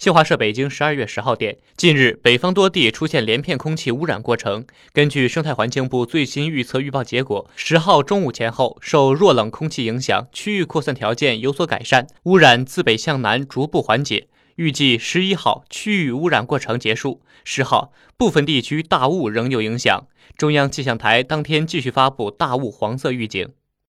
新华社北京十二月十号电近日北方多地出现连片空气污染过程。根据生态环境部最新预测预报结果十号中午前后受弱冷空气影响区域扩散条件有所改善污染自北向南逐步缓解。预计十一号区域污染过程结束十号部分地区大雾仍有影响。中央气象台当天继续发布大雾黄色预警。